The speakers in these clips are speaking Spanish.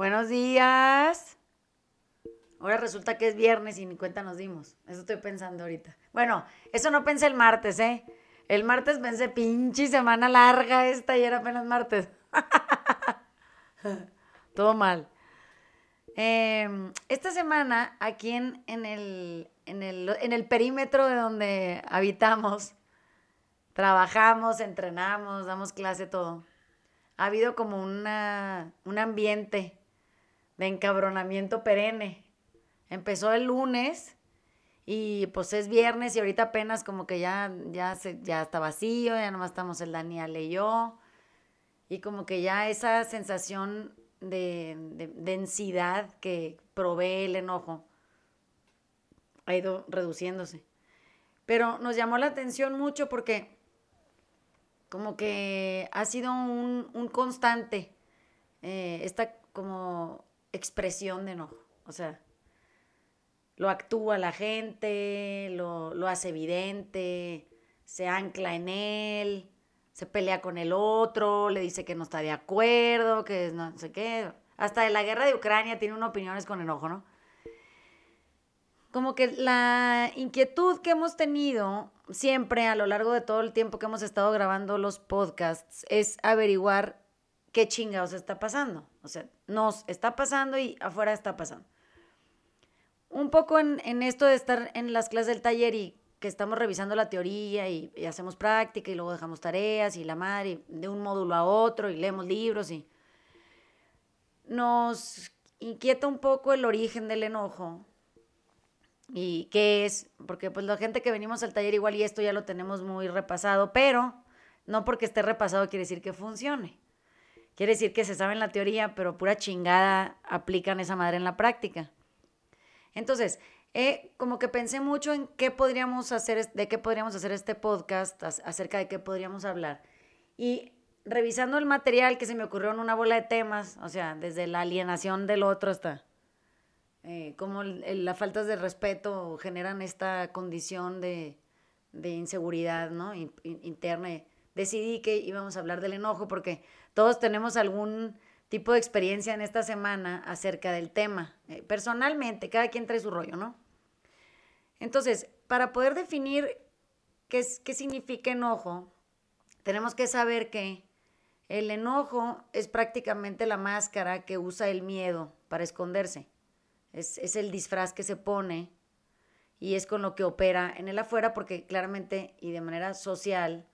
Buenos días. Ahora resulta que es viernes y ni cuenta nos dimos. Eso estoy pensando ahorita. Bueno, eso no pensé el martes, ¿eh? El martes pensé, pinche semana larga esta y era apenas martes. Todo mal. Em, esta semana, aquí en, el, en, el, en el perímetro de donde habitamos, trabajamos, entrenamos, damos clase, todo. Ha habido como una, un ambiente de encabronamiento perenne. Empezó el lunes y pues es viernes y ahorita apenas como que ya, ya, se, ya está vacío, ya nomás estamos el Daniel y yo. Y como que ya esa sensación de, de densidad que provee el enojo ha ido reduciéndose. Pero nos llamó la atención mucho porque como que ha sido un, un constante eh, esta como expresión de enojo. O sea, lo actúa la gente, lo, lo hace evidente, se ancla en él, se pelea con el otro, le dice que no está de acuerdo, que no sé qué. Hasta de la guerra de Ucrania tiene unas opiniones con enojo, ¿no? Como que la inquietud que hemos tenido siempre a lo largo de todo el tiempo que hemos estado grabando los podcasts es averiguar qué chingados está pasando. O sea, nos está pasando y afuera está pasando. Un poco en, esto de estar en las clases del taller y que estamos revisando la teoría y, hacemos práctica y luego dejamos tareas y la madre, de un módulo a otro y leemos libros y nos inquieta un poco el origen del enojo y qué es, porque pues la gente que venimos al taller igual y esto ya lo tenemos muy repasado, pero no porque esté repasado quiere decir que funcione. Quiere decir que se sabe en la teoría, pero pura chingada aplican esa madre en la práctica. Entonces, eh, como que pensé mucho en qué podríamos hacer, de qué podríamos hacer este podcast, acerca de qué podríamos hablar. Y revisando el material que se me ocurrió en una bola de temas, o sea, desde la alienación del otro hasta eh, cómo las faltas de respeto generan esta condición de, inseguridad ¿no? interna. Decidí que íbamos a hablar del enojo porque todos tenemos algún tipo de experiencia en esta semana acerca del tema. Eh, personalmente, cada quien trae su rollo, ¿no? Entonces, para poder definir qué, significa enojo, tenemos que saber que el enojo es prácticamente la máscara que usa el miedo para esconderse. Es, es, el disfraz que se pone y es con lo que opera en el afuera porque claramente y de manera social,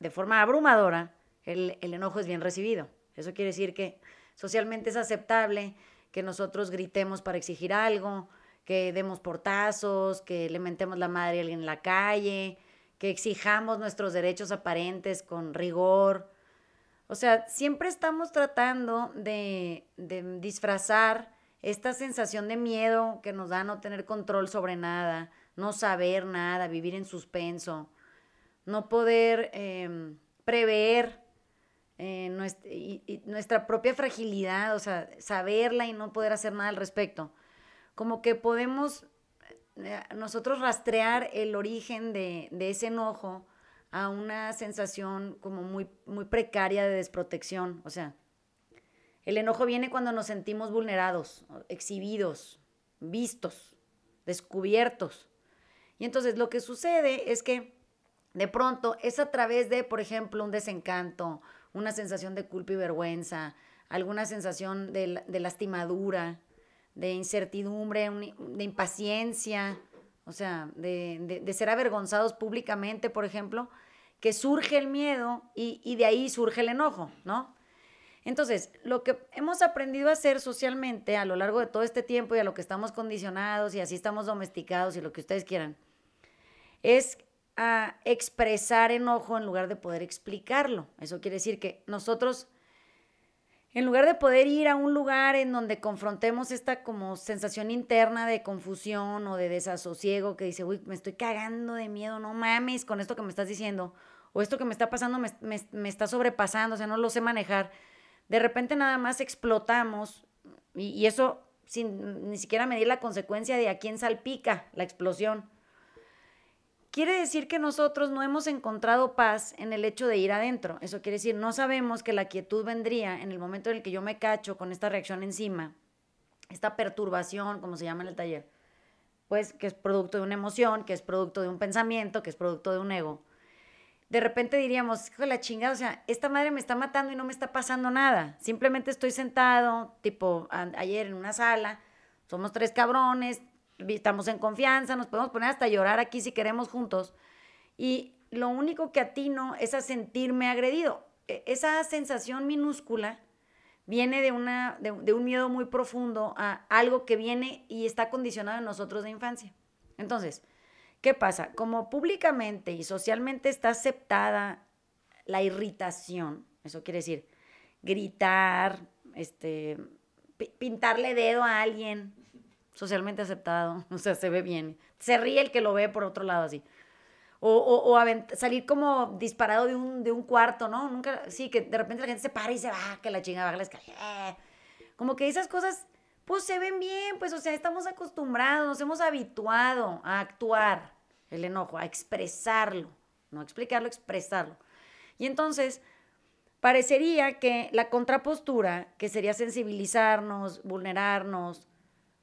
de forma abrumadora, el, el enojo es bien recibido. Eso quiere decir que socialmente es aceptable que nosotros gritemos para exigir algo, que demos portazos, que le mentemos la madre a alguien en la calle, que exijamos nuestros derechos aparentes con rigor. O sea, siempre estamos tratando de, de disfrazar esta sensación de miedo que nos da no tener control sobre nada, no saber nada, vivir en suspenso, no poder em, prever eh, nuestra, propia fragilidad, o sea, saberla y no poder hacer nada al respecto. Como que podemos eh, nosotros rastrear el origen de, ese enojo a una sensación como muy precaria de desprotección, o sea, el enojo viene cuando nos sentimos vulnerados, exhibidos, vistos, descubiertos. Y entonces lo que sucede es que de pronto es a través de, por ejemplo, un desencanto, una sensación de culpa y vergüenza, alguna sensación de, lastimadura, de incertidumbre, de impaciencia, o sea, de, ser avergonzados públicamente, por ejemplo, que surge el miedo y, y de ahí surge el enojo, ¿no? Entonces, lo que hemos aprendido a hacer socialmente a lo largo de todo este tiempo y a lo que estamos condicionados y así estamos domesticados y lo que ustedes quieran, es a expresar enojo en lugar de poder explicarlo. Eso quiere decir que nosotros, en lugar de poder ir a un lugar en donde confrontemos esta como sensación interna de confusión o de desasosiego que dice, uy, me estoy cagando de miedo, no mames con esto que me estás diciendo, o esto que me está pasando me, me está sobrepasando, o sea, no lo sé manejar de repente nada más explotamos y, eso sin ni siquiera medir la consecuencia de a quién salpica la explosión. Quiere decir que nosotros no hemos encontrado paz en el hecho de ir adentro. Eso quiere decir, no sabemos que la quietud vendría en el momento en el que yo me cacho con esta reacción encima, esta perturbación, como se llama en el taller, pues que es producto de una emoción, que es producto de un pensamiento, que es producto de un ego. De repente diríamos, hijo de la chingada, o sea, esta madre me está matando y no me está pasando nada. Simplemente estoy sentado, tipo ayer en una sala, somos tres cabrones, estamos en confianza, nos podemos poner hasta llorar aquí si queremos juntos. Y lo único que atino es a sentirme agredido. E, esa sensación minúscula viene de, una, de, un miedo muy profundo a algo que viene y está condicionado en nosotros de infancia. Entonces, ¿qué pasa? Como públicamente y socialmente está aceptada la irritación, eso quiere decir gritar, este, pintarle dedo a alguien, socialmente aceptado, o sea, se ve bien. Se ríe el que lo ve por otro lado así. O, o, salir como disparado de un, de un cuarto, ¿no? Nunca, sí, que de repente la gente se para y se va, que la chinga baja la escalera. Como que esas cosas, pues se ven bien, pues, o sea, estamos acostumbrados, nos hemos habituado a actuar el enojo, a expresarlo, no explicarlo, expresarlo. Y entonces, parecería que la contrapostura, que sería sensibilizarnos, vulnerarnos,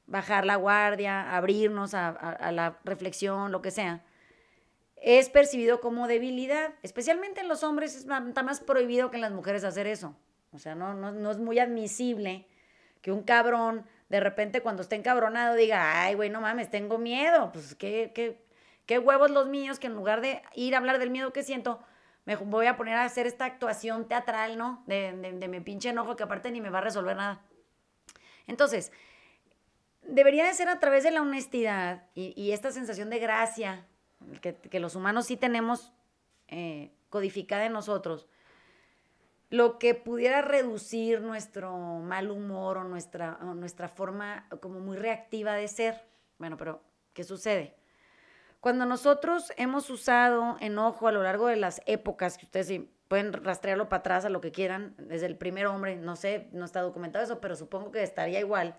bajar la guardia, abrirnos a, la reflexión, lo que sea, es percibido como debilidad. Especialmente en los hombres está más prohibido que en las mujeres hacer eso. O sea, no, no, es muy admisible que un cabrón de repente cuando esté encabronado diga, ay, güey, no mames, tengo miedo. Pues qué, qué, qué huevos los míos que en lugar de ir a hablar del miedo que siento, me voy a poner a hacer esta actuación teatral, ¿no? De, de, de mi pinche enojo que aparte ni me va a resolver nada. Entonces, debería de ser a través de la honestidad y, esta sensación de gracia que, los humanos sí tenemos eh, codificada en nosotros, lo que pudiera reducir nuestro mal humor o nuestra, nuestra forma como muy reactiva de ser. Bueno, pero ¿qué sucede? Cuando nosotros hemos usado enojo a lo largo de las épocas, que ustedes pueden rastrearlo para atrás a lo que quieran, desde el primer hombre, no sé, no está documentado eso, pero supongo que estaría igual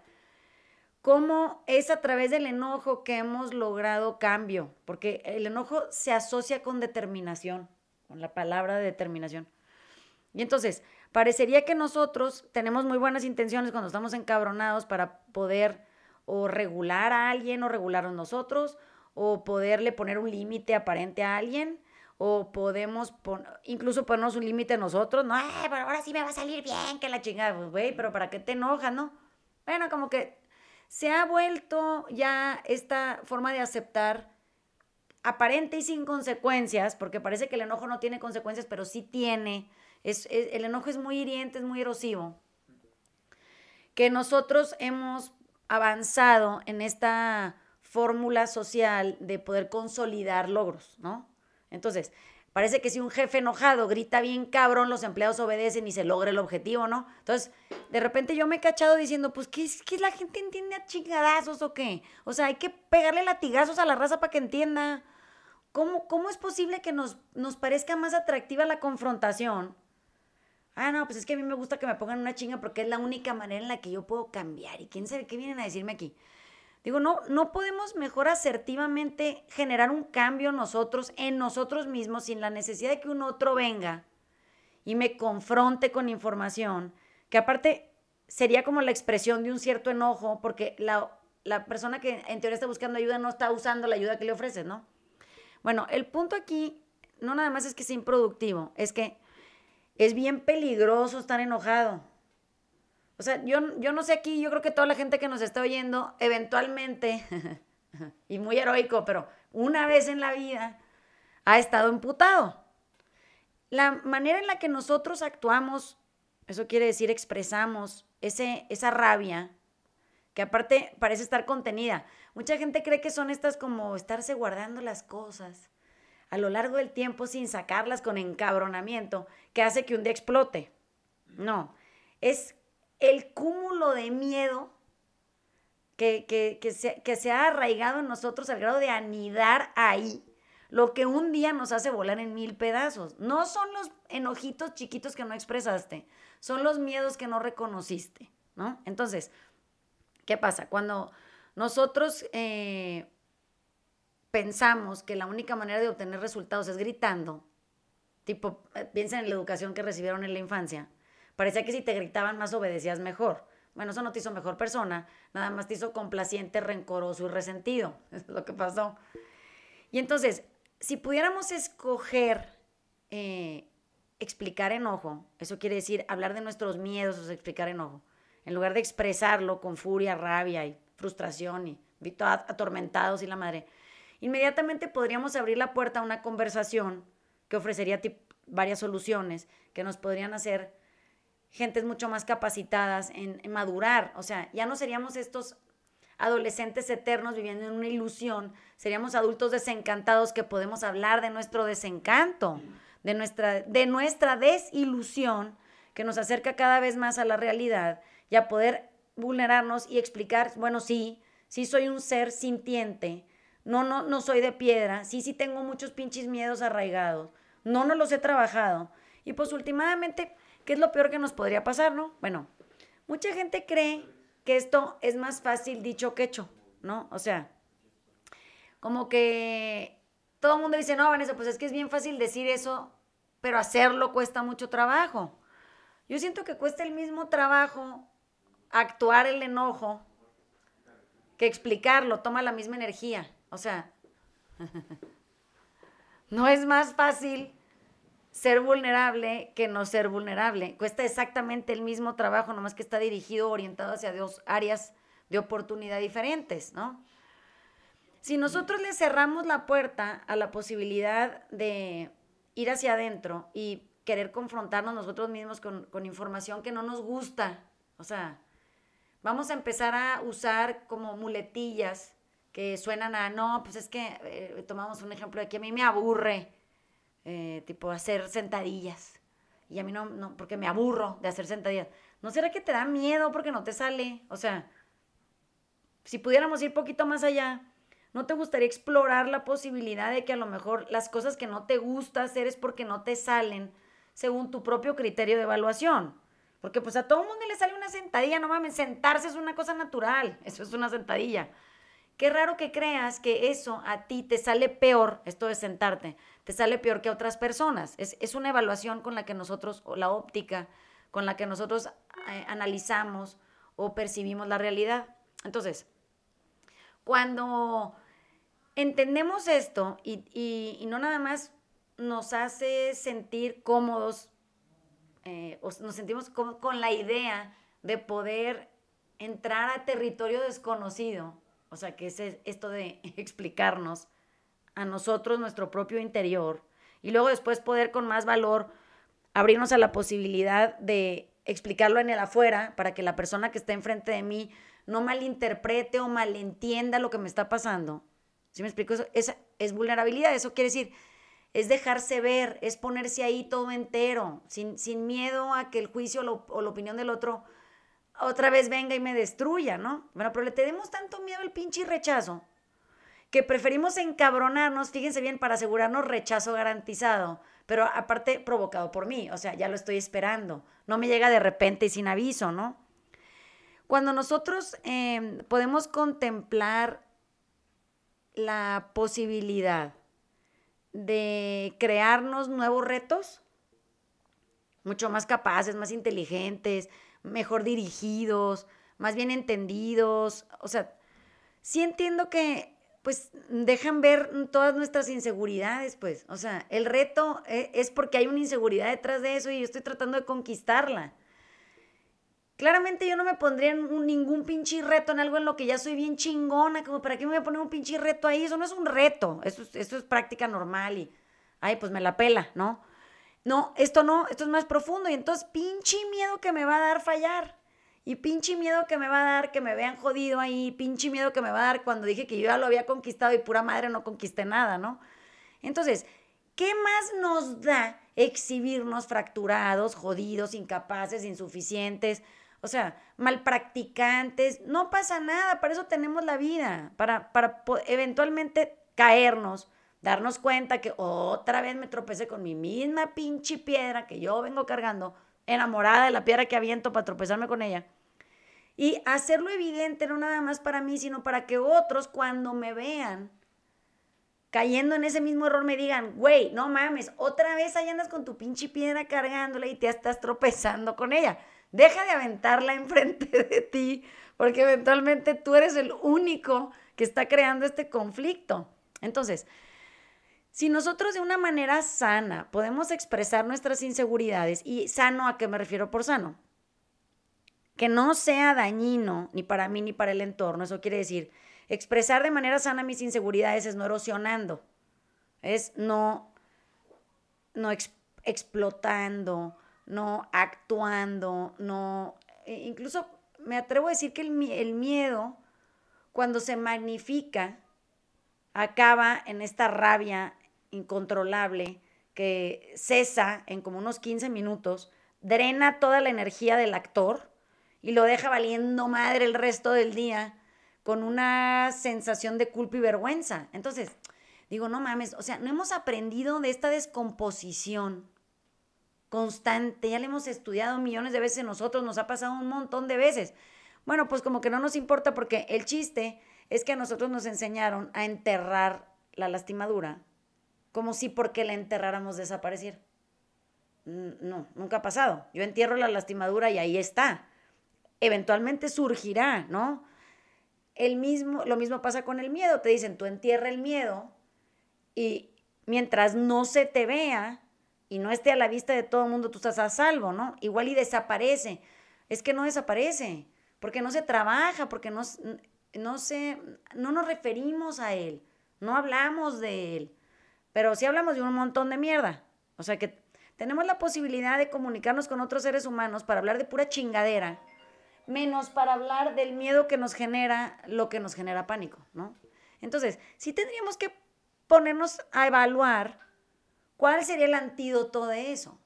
cómo es a través del enojo que hemos logrado cambio, porque el enojo se asocia con determinación, con la palabra determinación. Y entonces, parecería que nosotros tenemos muy buenas intenciones cuando estamos encabronados para poder o regular a alguien o regular a nosotros, o poderle poner un límite aparente a alguien, o podemos incluso ponernos un límite a nosotros, no, pero ahora sí me va a salir bien, que la chingada, pues, güey, pero ¿para qué te enojas, no? Bueno, como que se ha vuelto ya esta forma de aceptar aparente y sin consecuencias, porque parece que el enojo no tiene consecuencias, pero sí tiene. Es, el enojo es muy hiriente, es muy erosivo. Que nosotros hemos avanzado en esta fórmula social de poder consolidar logros, ¿no? Entonces, Parece que si un jefe enojado grita bien cabrón, los empleados obedecen y se logra el objetivo, ¿no? Entonces, de repente yo me he cachado diciendo, pues, ¿qué, es, la gente entiende a chingadazos o qué? O sea, hay que pegarle latigazos a la raza para que entienda. ¿Cómo, ¿Cómo es posible que nos, nos parezca más atractiva la confrontación? Ah, no, pues es que a mí me gusta que me pongan una chinga porque es la única manera en la que yo puedo cambiar. ¿Y quién sabe qué vienen a decirme aquí? Digo, no, no podemos mejor asertivamente generar un cambio nosotros, en nosotros mismos, sin la necesidad de que un otro venga y me confronte con información, que aparte sería como la expresión de un cierto enojo, porque la, la persona que en teoría está buscando ayuda no está usando la ayuda que le ofreces, ¿no? Bueno, el punto aquí no nada más es que sea improductivo, es que es bien peligroso estar enojado. O sea, yo, yo no sé aquí, yo creo que toda la gente que nos está oyendo, eventualmente, y muy heroico, pero una vez en la vida, ha estado imputado. La manera en la que nosotros actuamos, eso quiere decir expresamos ese, esa rabia, que aparte parece estar contenida. Mucha gente cree que son estas como estarse guardando las cosas a lo largo del tiempo sin sacarlas con encabronamiento, que hace que un día explote. No, es el cúmulo de miedo que, que, se, que se ha arraigado en nosotros al grado de anidar ahí lo que un día nos hace volar en mil pedazos. No son los enojitos chiquitos que no expresaste, son los miedos que no reconociste, ¿no? Entonces, ¿qué pasa? Cuando nosotros eh, pensamos que la única manera de obtener resultados es gritando, tipo, eh, piensa en la educación que recibieron en la infancia, parecía que si te gritaban más obedecías mejor. Bueno, eso no te hizo mejor persona, nada más te hizo complaciente, rencoroso y resentido. Es lo que pasó. Y entonces, si pudiéramos escoger eh, explicar enojo, eso quiere decir hablar de nuestros miedos o explicar enojo, en lugar de expresarlo con furia, rabia y frustración y atormentados y la madre, inmediatamente podríamos abrir la puerta a una conversación que ofrecería varias soluciones que nos podrían hacer gentes mucho más capacitadas en, madurar. O sea, ya no seríamos estos adolescentes eternos viviendo en una ilusión, seríamos adultos desencantados que podemos hablar de nuestro desencanto, de nuestra, de nuestra desilusión que nos acerca cada vez más a la realidad y a poder vulnerarnos y explicar, bueno, sí, sí soy un ser sintiente, no, no, no soy de piedra, sí, sí tengo muchos pinches miedos arraigados, no, no los he trabajado. Y pues últimamente ¿Qué es lo peor que nos podría pasar, no? Bueno, mucha gente cree que esto es más fácil dicho que hecho, ¿no? O sea, como que todo el mundo dice, no, Vanessa, pues es que es bien fácil decir eso, pero hacerlo cuesta mucho trabajo. Yo siento que cuesta el mismo trabajo actuar el enojo que explicarlo, toma la misma energía. O sea, no es más fácil ser vulnerable que no ser vulnerable. Cuesta exactamente el mismo trabajo, nomás que está dirigido, orientado hacia dos áreas de oportunidad diferentes, ¿no? Si nosotros le cerramos la puerta a la posibilidad de ir hacia adentro y querer confrontarnos nosotros mismos con, información que no nos gusta, o sea, vamos a empezar a usar como muletillas que suenan a, no, pues es que, eh, tomamos un ejemplo de que a mí me aburre, eh, tipo hacer sentadillas. Y a mí no, no, porque me aburro de hacer sentadillas. ¿No será que te da miedo porque no te sale? O sea, si pudiéramos ir poquito más allá, ¿no te gustaría explorar la posibilidad de que a lo mejor las cosas que no te gusta hacer es porque no te salen según tu propio criterio de evaluación? Porque pues a todo mundo le sale una sentadilla, no mames, sentarse es una cosa natural, eso es una sentadilla. Qué raro que creas que eso a ti te sale peor, esto de sentarte, te sale peor que a otras personas. Es, una evaluación con la que nosotros, o la óptica con la que nosotros eh, analizamos o percibimos la realidad. Entonces, cuando entendemos esto y, no nada más nos hace sentir cómodos, eh, o nos sentimos con la idea de poder entrar a territorio desconocido, o sea, que es esto de explicarnos a nosotros nuestro propio interior y luego después poder con más valor abrirnos a la posibilidad de explicarlo en el afuera para que la persona que está enfrente de mí no malinterprete o malentienda lo que me está pasando. ¿Sí me explico? Eso es, es vulnerabilidad, eso quiere decir, es dejarse ver, es ponerse ahí todo entero, sin, sin miedo a que el juicio o la opinión del otro otra vez venga y me destruya, ¿no? Bueno, pero le tenemos tanto miedo al pinche rechazo que preferimos encabronarnos, fíjense bien, para asegurarnos rechazo garantizado, pero aparte provocado por mí, o sea, ya lo estoy esperando, no me llega de repente y sin aviso, ¿no? Cuando nosotros em, podemos contemplar la posibilidad de crearnos nuevos retos, mucho más capaces, más inteligentes, mejor dirigidos, más bien entendidos, o sea, sí entiendo que pues dejan ver todas nuestras inseguridades, pues. O sea, el reto e, es porque hay una inseguridad detrás de eso y yo estoy tratando de conquistarla. Claramente yo no me pondría en ningún pinche reto en algo en lo que ya soy bien chingona, como para qué me voy a poner un pinche reto ahí, eso no es un reto, eso, eso es práctica normal y, ay, pues me la pela, ¿no? No, esto no, esto es más profundo y entonces pinche miedo que me va a dar fallar. Y pinche miedo que me va a dar que me vean jodido ahí, pinche miedo que me va a dar cuando dije que yo ya lo había conquistado y pura madre no conquisté nada, ¿no? Entonces, ¿qué más nos da exhibirnos fracturados, jodidos, incapaces, insuficientes? O sea, mal practicantes, no pasa nada, para eso tenemos la vida, para, para eventualmente caernos, darnos cuenta que otra vez me tropecé con mi misma pinche piedra que yo vengo cargando, enamorada de la piedra que aviento para tropezarme con ella y hacerlo evidente no nada más para mí, sino para que otros cuando me vean cayendo en ese mismo error me digan, güey, no mames, otra vez ahí andas con tu pinche piedra cargándola y te estás tropezando con ella. Deja de aventarla enfrente de ti, porque eventualmente tú eres el único que está creando este conflicto. Entonces, si nosotros de una manera sana podemos expresar nuestras inseguridades, y sano a qué me refiero por sano, que no sea dañino ni para mí ni para el entorno, eso quiere decir, expresar de manera sana mis inseguridades es no erosionando, es no, no explotando, no actuando, no, e incluso me atrevo a decir que el, el miedo, cuando se magnifica, acaba en esta rabia incontrolable que cesa en como unos 15 minutos, drena toda la energía del actor y lo deja valiendo madre el resto del día con una sensación de culpa y vergüenza. Entonces, digo, no mames, o sea, no hemos aprendido de esta descomposición constante, ya le hemos estudiado millones de veces nosotros, nos ha pasado un montón de veces. Bueno, pues como que no nos importa porque el chiste es que a nosotros nos enseñaron a enterrar la lastimadura como si porque la enterráramos desapareciera. No, nunca ha pasado. Yo entierro la lastimadura y ahí está. Eventualmente surgirá, ¿no? El mismo, lo mismo pasa con el miedo. Te dicen, tú entierra el miedo y mientras no se te vea y no esté a la vista de todo el mundo, tú estás a salvo, ¿no? Igual y desaparece. Es que no desaparece, porque no se trabaja, porque no, no, se, no nos referimos a él, no hablamos de él, pero sí hablamos de un montón de mierda. O sea que tenemos la posibilidad de comunicarnos con otros seres humanos para hablar de pura chingadera menos para hablar del miedo que nos genera lo que nos genera pánico, ¿no? Entonces, sí tendríamos que ponernos a evaluar cuál sería el antídoto de eso.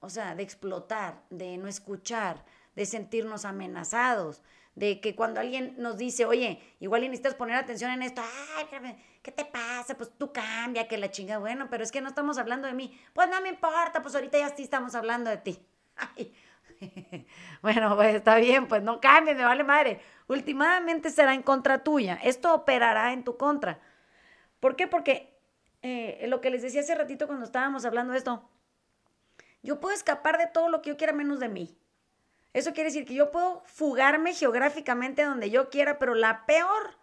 O sea, de explotar, de no escuchar, de sentirnos amenazados, de que cuando alguien nos dice, oye, igual necesitas poner atención en esto, ay, ¿qué te pasa? Pues tú cambia, que la chinga, bueno, pero es que no estamos hablando de mí. Pues no me importa, pues ahorita ya sí estamos hablando de ti. Ay, bueno, pues está bien, pues no cambien, me vale madre. Últimamente será en contra tuya. Esto operará en tu contra. ¿Por qué? Porque eh, lo que les decía hace ratito cuando estábamos hablando de esto, yo puedo escapar de todo lo que yo quiera menos de mí. Eso quiere decir que yo puedo fugarme geográficamente donde yo quiera, pero la peor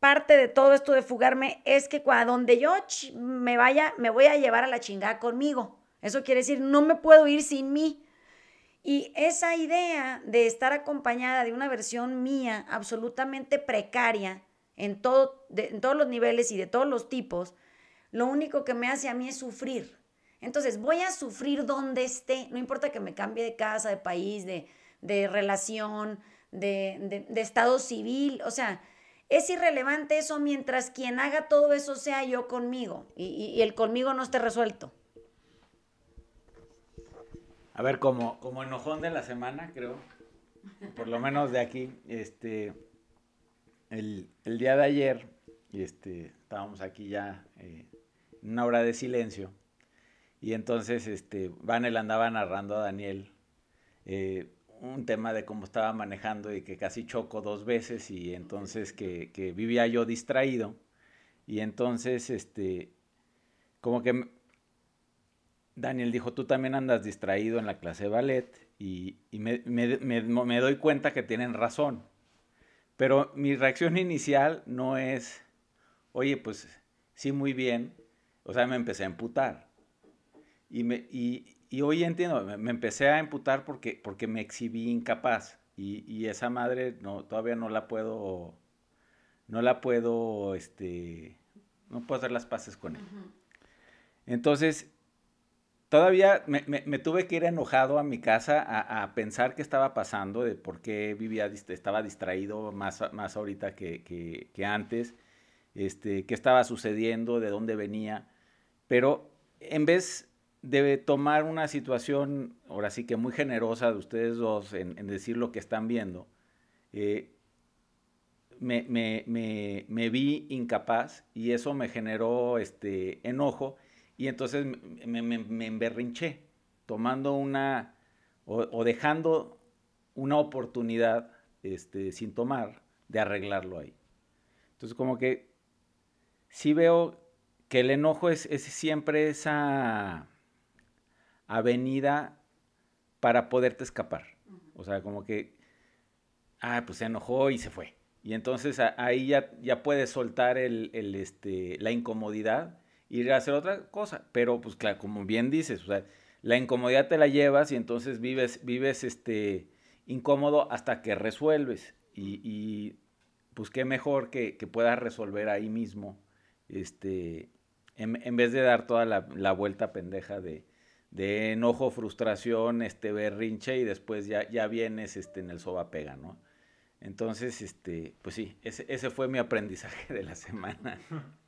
parte de todo esto de fugarme es que cuando donde yo me vaya, me voy a llevar a la chingada conmigo. Eso quiere decir, no me puedo ir sin mí. Y esa idea de estar acompañada de una versión mía absolutamente precaria en, todo, en todos los niveles y de todos los tipos, lo único que me hace a mí es sufrir. Entonces, voy a sufrir donde esté, no importa que me cambie de casa, de país, de, relación, de, estado civil, o sea, es irrelevante eso mientras quien haga todo eso sea yo conmigo y el conmigo no esté resuelto. A ver, como, como enojón de la semana, creo, por lo menos de aquí, este, el, día de ayer, este, estábamos aquí ya eh, en una hora de silencio, y entonces este, Vanel andaba narrando a Daniel eh, un tema de cómo estaba manejando y que casi chocó dos veces, y entonces que, que vivía yo distraído, y entonces, este, como que Daniel dijo, tú también andas distraído en la clase de ballet y, me, doy cuenta que tienen razón. Pero mi reacción inicial no es, oye, pues sí, muy bien. O sea, me empecé a emputar. Y, me, y, hoy entiendo, me, empecé a emputar porque, porque me exhibí incapaz. Y, esa madre no, todavía no la puedo, no la puedo, este, no puedo hacer las paces con él. Entonces, todavía me, tuve que ir enojado a mi casa a, pensar qué estaba pasando, de por qué vivía, estaba distraído más, más ahorita que, antes, este, qué estaba sucediendo, de dónde venía. Pero en vez de tomar una situación, ahora sí que muy generosa de ustedes dos en, decir lo que están viendo, eh, me, me, vi incapaz y eso me generó este, enojo y entonces me, me, emberrinché, tomando una, o, dejando una oportunidad este, sin tomar de arreglarlo ahí. Entonces como que sí veo que el enojo es, es siempre esa avenida para poderte escapar. O sea, como que, ah, pues se enojó y se fue. Y entonces ahí ya, ya puedes soltar el, el, este, la incomodidad ir a hacer otra cosa. Pero, pues claro, como bien dices, la incomodidad te la llevas y entonces vives, vives este, incómodo hasta que resuelves. Y, y pues qué mejor que, que, puedas resolver ahí mismo, este, en, en vez de dar toda la, la vuelta pendeja de, de enojo, frustración, este berrinche y después ya, ya vienes este, en el soba pega, ¿no? Entonces, este, pues sí, ese, ese fue mi aprendizaje de la semana.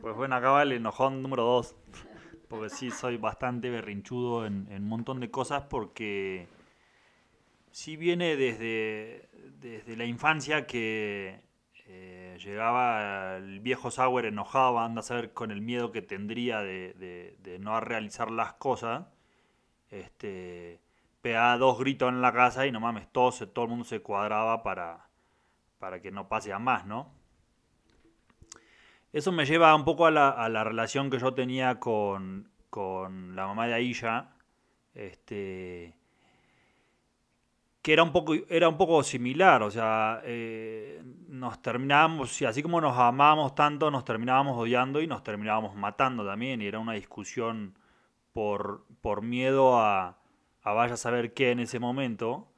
Pues bueno, acá va el enojón número dos. Porque sí, soy bastante berrinchudo en, un montón de cosas porque sí viene desde, desde la infancia que eh, llegaba el viejo Sauer enojado, anda a saber con el miedo que tendría de, de, no realizar las cosas. Este, pegaba dos gritos en la casa y no mames, todo, todo el mundo se cuadraba para, para que no pase a más, ¿no? Eso me lleva un poco a la, a la relación que yo tenía con, con la mamá de Aisha. Este, que era un poco, era un poco similar, o sea, eh, nos terminábamos, así como nos amábamos tanto, nos terminábamos odiando y nos terminábamos matando también, y era una discusión por, por miedo a, a vaya a saber qué en ese momento,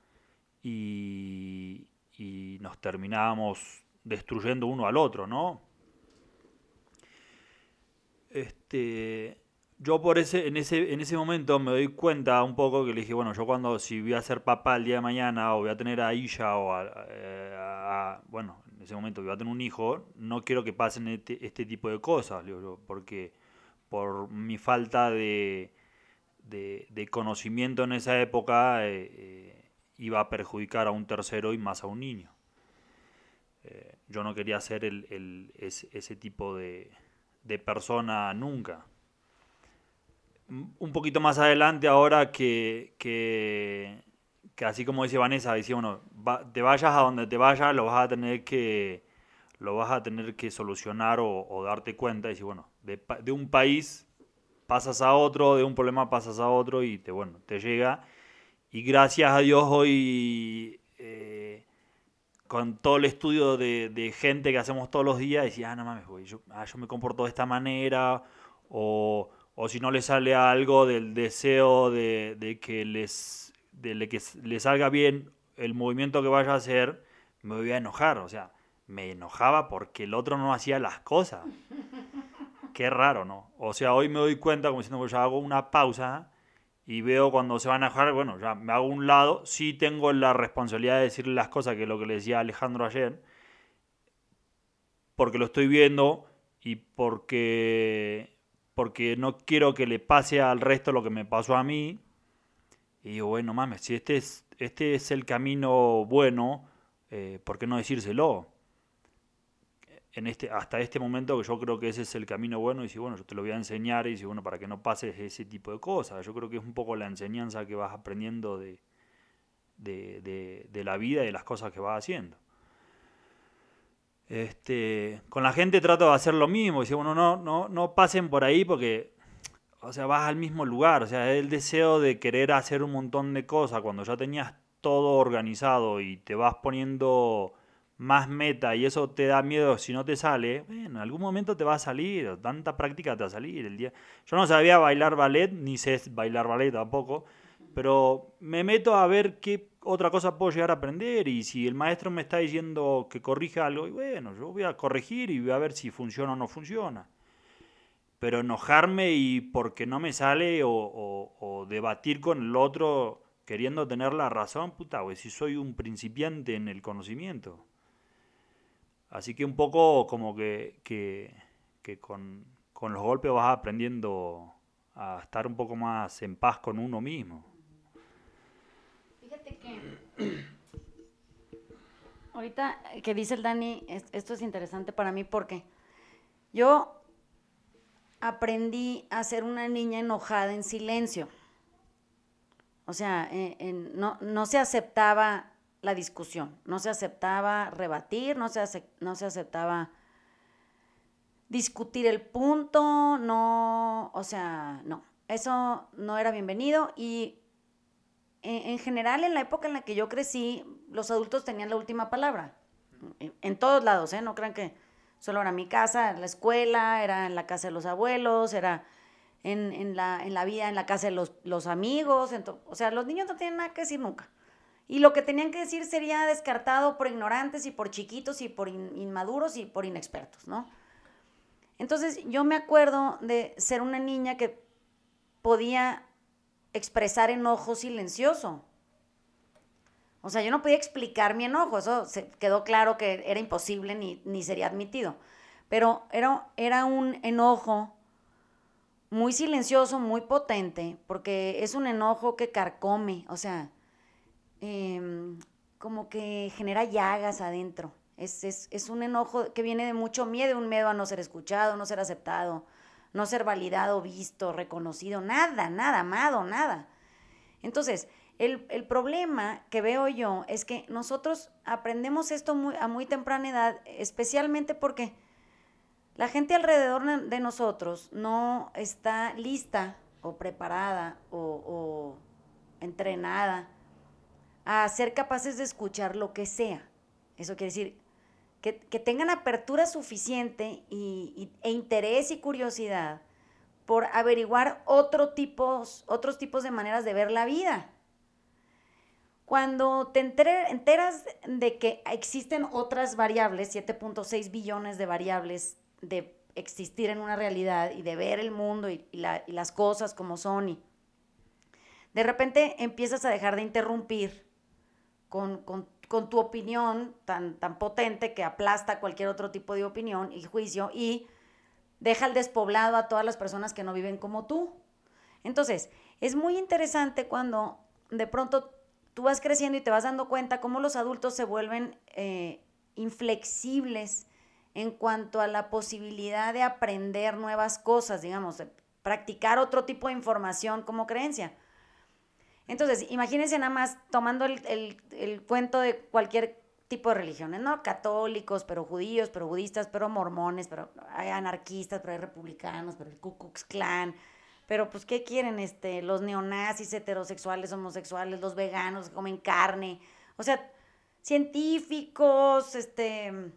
y, y nos terminábamos destruyendo uno al otro, ¿no? Este, yo por ese, en ese, en ese momento me doy cuenta un poco que le dije, bueno, yo cuando si voy a ser papá el día de mañana o voy a tener a Isha o eh, a, bueno, en ese momento voy a tener un hijo, no quiero que pasen este, este tipo de cosas, porque por mi falta de, de, conocimiento en esa época eh, eh, iba a perjudicar a un tercero y más a un niño. yo no quería ser el, el, ese tipo de, de persona nunca un poquito más adelante ahora que, que, así como dice Vanessa, dice, bueno, te vayas a donde te vayas, lo vas a tener que, lo vas a tener que solucionar o, darte cuenta. Y bueno, de, de, un país pasas a otro, de un problema pasas a otro y te, bueno, te llega. Y gracias a Dios hoy, eh, con todo el estudio de, gente que hacemos todos los días, decía, ah, no mames, yo, ah, yo me comporto de esta manera, o o si no le sale algo del deseo de, que les de que le salga bien el movimiento que vaya a hacer, me voy a enojar. O sea, me enojaba porque el otro no hacía las cosas. Qué raro, ¿no? O sea, hoy me doy cuenta, como diciendo, pues ya hago una pausa y veo cuando se van a enojar, bueno, ya me hago un lado. Sí tengo la responsabilidad de decirle las cosas, que lo que le decía Alejandro ayer, porque lo estoy viendo y porque porque no quiero que le pase al resto lo que me pasó a mí. Y digo, bueno, mames, si este es, este es el camino bueno, eh, ¿por qué no decírselo? En este, hasta este momento que yo creo que ese es el camino bueno y si bueno, yo te lo voy a enseñar y si bueno, para que no pases ese tipo de cosas. Yo creo que es un poco la enseñanza que vas aprendiendo de, de, de, la vida y de las cosas que vas haciendo. Este, con la gente trato de hacer lo mismo. Dice, bueno, no, no, no pasen por ahí porque, o sea, vas al mismo lugar. O sea, el deseo de querer hacer un montón de cosas cuando ya tenías todo organizado y te vas poniendo más meta y eso te da miedo si no te sale, bueno, en algún momento te va a salir, tanta práctica te va a salir. El día... Yo no sabía bailar ballet, ni sé bailar ballet tampoco, pero me meto a ver qué otra cosa puedo llegar a aprender y si el maestro me está diciendo que corrija algo, y bueno, yo voy a corregir y voy a ver si funciona o no funciona. Pero enojarme y porque no me sale o, debatir con el otro queriendo tener la razón, puta, güey, si soy un principiante en el conocimiento. Así que un poco como que, que, con, con los golpes vas aprendiendo a estar un poco más en paz con uno mismo. Fíjate que ahorita que dice el Dani, esto es interesante para mí porque yo aprendí a ser una niña enojada en silencio. O sea, eh, no, no, se aceptaba la discusión, no se aceptaba rebatir, no se, no se aceptaba discutir el punto, no, o sea, no, eso no era bienvenido y en, general en la época en la que yo crecí, los adultos tenían la última palabra, en, todos lados, ¿eh? No crean que solo era mi casa, la escuela, era en la casa de los abuelos, era en, la, en la vida, en la casa de los, los amigos, o sea, los niños no tienen nada que decir nunca. Y lo que tenían que decir sería descartado por ignorantes y por chiquitos y por inmaduros y por inexpertos, ¿no? Entonces yo me acuerdo de ser una niña que podía expresar enojo silencioso. O sea, yo no podía explicar mi enojo, eso se quedó claro que era imposible ni, ni sería admitido. Pero era, era un enojo muy silencioso, muy potente, porque es un enojo que carcome, o sea, em, como que genera llagas adentro. Es, un enojo que viene de mucho miedo, un miedo a no ser escuchado, no ser aceptado, no ser validado, visto, reconocido, nada, nada, amado, nada. Entonces, el, problema que veo yo es que nosotros aprendemos esto a muy temprana edad, especialmente porque la gente alrededor de nosotros no está lista o preparada o entrenada a ser capaces de escuchar lo que sea. Eso quiere decir, que, tengan apertura suficiente y, e interés y curiosidad por averiguar tipos, otros tipos de maneras de ver la vida. Cuando te enteras de que existen otras variables, 7.6 billones de variables de existir en una realidad y de ver el mundo y, las cosas como son, y de repente empiezas a dejar de interrumpir con, con con tu opinión tan, tan potente que aplasta cualquier otro tipo de opinión y juicio y deja al despoblado a todas las personas que no viven como tú. Entonces, es muy interesante cuando de pronto tú vas creciendo y te vas dando cuenta cómo los adultos se vuelven eh, inflexibles en cuanto a la posibilidad de aprender nuevas cosas, digamos, de practicar otro tipo de información como creencia. Entonces, imagínense nada más tomando el, cuento de cualquier tipo de religiones, ¿no? Católicos, pero judíos, pero budistas, pero mormones, pero hay anarquistas, pero hay republicanos, pero el Ku Klux Klan, pero pues, ¿qué quieren? Este, los neonazis, heterosexuales, homosexuales, los veganos que comen carne, o sea, científicos, este,